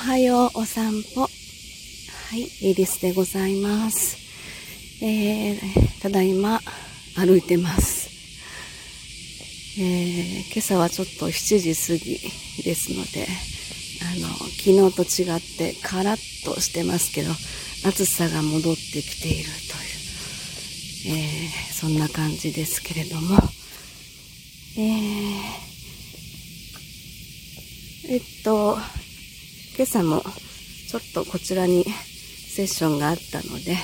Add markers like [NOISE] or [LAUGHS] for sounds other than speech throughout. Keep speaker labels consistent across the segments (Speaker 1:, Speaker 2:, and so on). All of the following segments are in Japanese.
Speaker 1: はようお散歩。はい、エリスでございます。えー、ただいま歩いてます。えー、今朝はちょっと7時過ぎですので、あの、昨日と違ってカラッとしてますけど、暑さが戻ってきているという、えー、そんな感じですけれども、えー、えっと、今朝もちょっとこちらにセッションがあったので、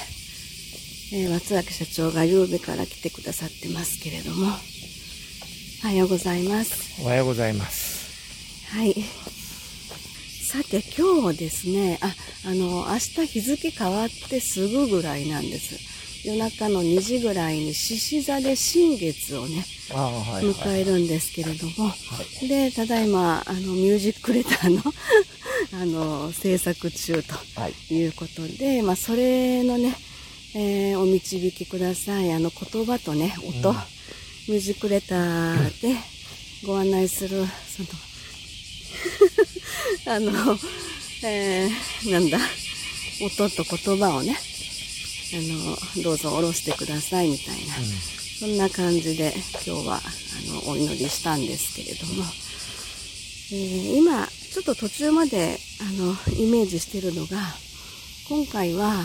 Speaker 1: えー、松脇社長が夕べから来てくださってますけれども、おはようございます。
Speaker 2: おはようございます。
Speaker 1: はい。さて今日ですね、あ、あの、明日日付変わってすぐぐらいなんです。夜中の2時ぐらいに獅子座で新月をね、迎えるんですけれども、はい、で、ただいま、あの、ミュージックレターの [LAUGHS] あの、制作中ということで、はい、まあ、それのね、えー、お導きください。あの、言葉とね、音、うん、ミュージックレターでご案内する、その [LAUGHS] あの、えー、なんだ、音と言葉をね、あの、どうぞ下ろしてくださいみたいな、うん、そんな感じで今日は、あの、お祈りしたんですけれども、えー、今、ちょっと途中まで、あの、イメージしてるのが、今回は、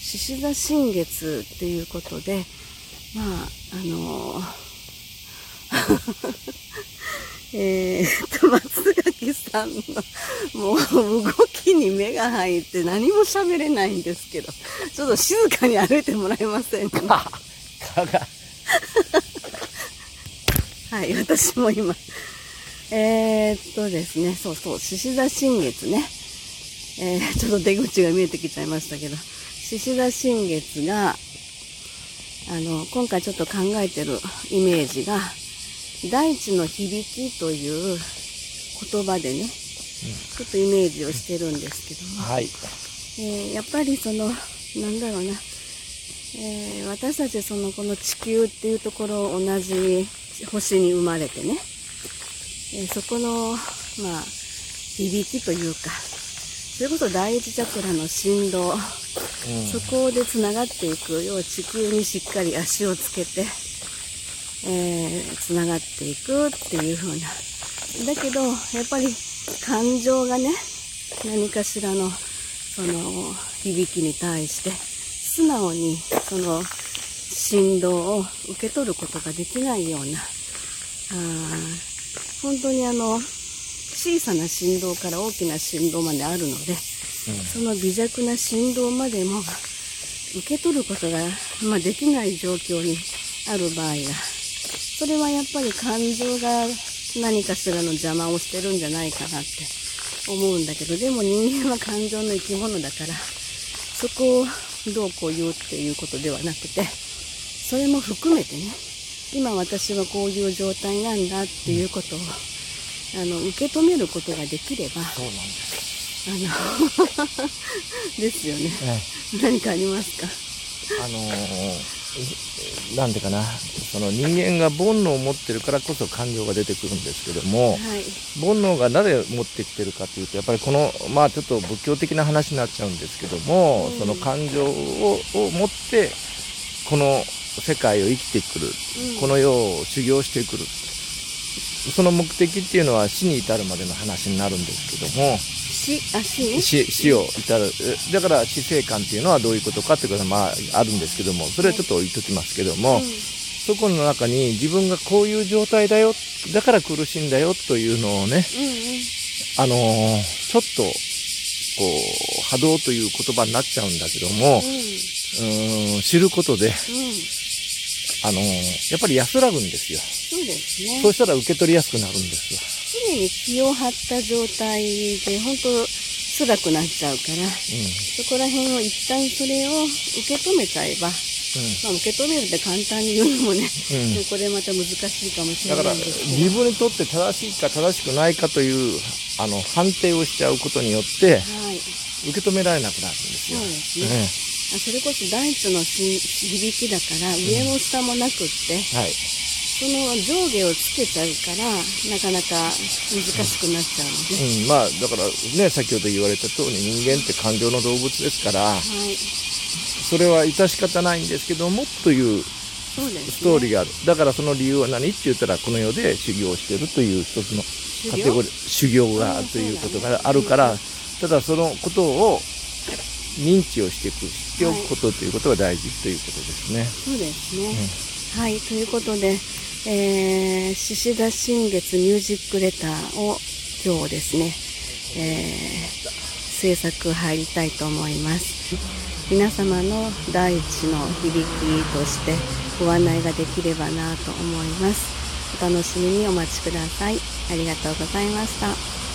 Speaker 1: 獅子座新月っていうことで、まあ、あの [LAUGHS] えー、と、松垣さんの、もう動きに目が入って何も喋れないんですけど、ちょっと静かに歩いてもらえませんか？[LAUGHS] はい、私も今、えー、っとですね、そうそう、獅子座新月ね。えー、ちょっと出口が見えてきちゃいましたけど、獅子座新月が、あの、今回ちょっと考えてるイメージが、大地の響きという言葉でね、うん、ちょっとイメージをしてるんですけども、はい、えー、やっぱりその、なんだろうな、えー、私たちそのこの地球っていうところ同じ星に生まれてね、えー、そこの、まあ、響きというか、それこそ第一チャクラの振動、うん、そこでつながっていく、要は地球にしっかり足をつけて、えー、つながっていくっていう風な。だけど、やっぱり感情がね、何かしらの、その、響きに対して、素直に、その、振動を受け取ることができないような、あ本当にあの、小さな振動から大きな振動まであるので、うん、その微弱な振動までも受け取ることが、まあ、できない状況にある場合が、それはやっぱり感情が何かしらの邪魔をしてるんじゃないかなって思うんだけど、でも人間は感情の生き物だから、そこをどうこう言うっていうことではなくて、それも含めてね、今私はこういう状態なんだっていうことを、あの受け止めることができれば
Speaker 2: そうなんです
Speaker 1: あの [LAUGHS] ですよね、何かありますか？
Speaker 2: あのー、なんでかな。その人間が煩悩を持ってるからこそ感情が出てくるんですけども、はい、煩悩がなぜ持ってきてるかというとやっぱりこのまあちょっと仏教的な話になっちゃうんですけども、うん、その感情をを持ってこの世界を生きてくる、うん、この世を修行してくる。その目的っていうのは死に至るまでの話になるんですけども。
Speaker 1: 死あ死ね？
Speaker 2: 死死を至る。だから死生観っていうのはどういうことかっていうことはまああるんですけども。それはちょっと置いときますけども、うん、そこの中に自分がこういう状態だよ。だから苦しいんだよというのをね、うんうん、あのー、ちょっとこう波動という言葉になっちゃうんだけども、うん、うん知ることで、うんあのー、やっぱり安らぐんですよ。
Speaker 1: そうですね。
Speaker 2: そうしたら受け取りやすくなるんですよ。
Speaker 1: 常に気を張った状態で、本当辛くなっちゃうから、うん、そこら辺を一旦それを受け止めちゃえば、うんまあ、受け止めるって簡単に言うのもね、うん、これまた難しいかもしれない。
Speaker 2: だから、自分にとって正しいか正しくないかという、あの、判定をしちゃうことによって、はい、受け止められなくなるんですよ。
Speaker 1: そうですね。それこそ大地の響きだから、上も下もなくって、はい、その上下をつけちゃうからなかなか難しくなっちゃうので、
Speaker 2: うん、まあだからね先ほど言われた通り人間って感情の動物ですから、
Speaker 1: はい、
Speaker 2: それは致し方ないんですけどもというストーリーがある。だからその理由は何？って言ったらこの世で修行してるという一つのカテゴリー修行がということがあるから、ただそのことを認知をしていく知っておくことということが大事ということですね。
Speaker 1: そうですね、はい。ということでえー、獅子座新月ミュージックレターを今日ですね、えー、制作入りたいと思います。皆様の第一の響きとしてご案内ができればなと思います。お楽しみにお待ちください。ありがとうございました。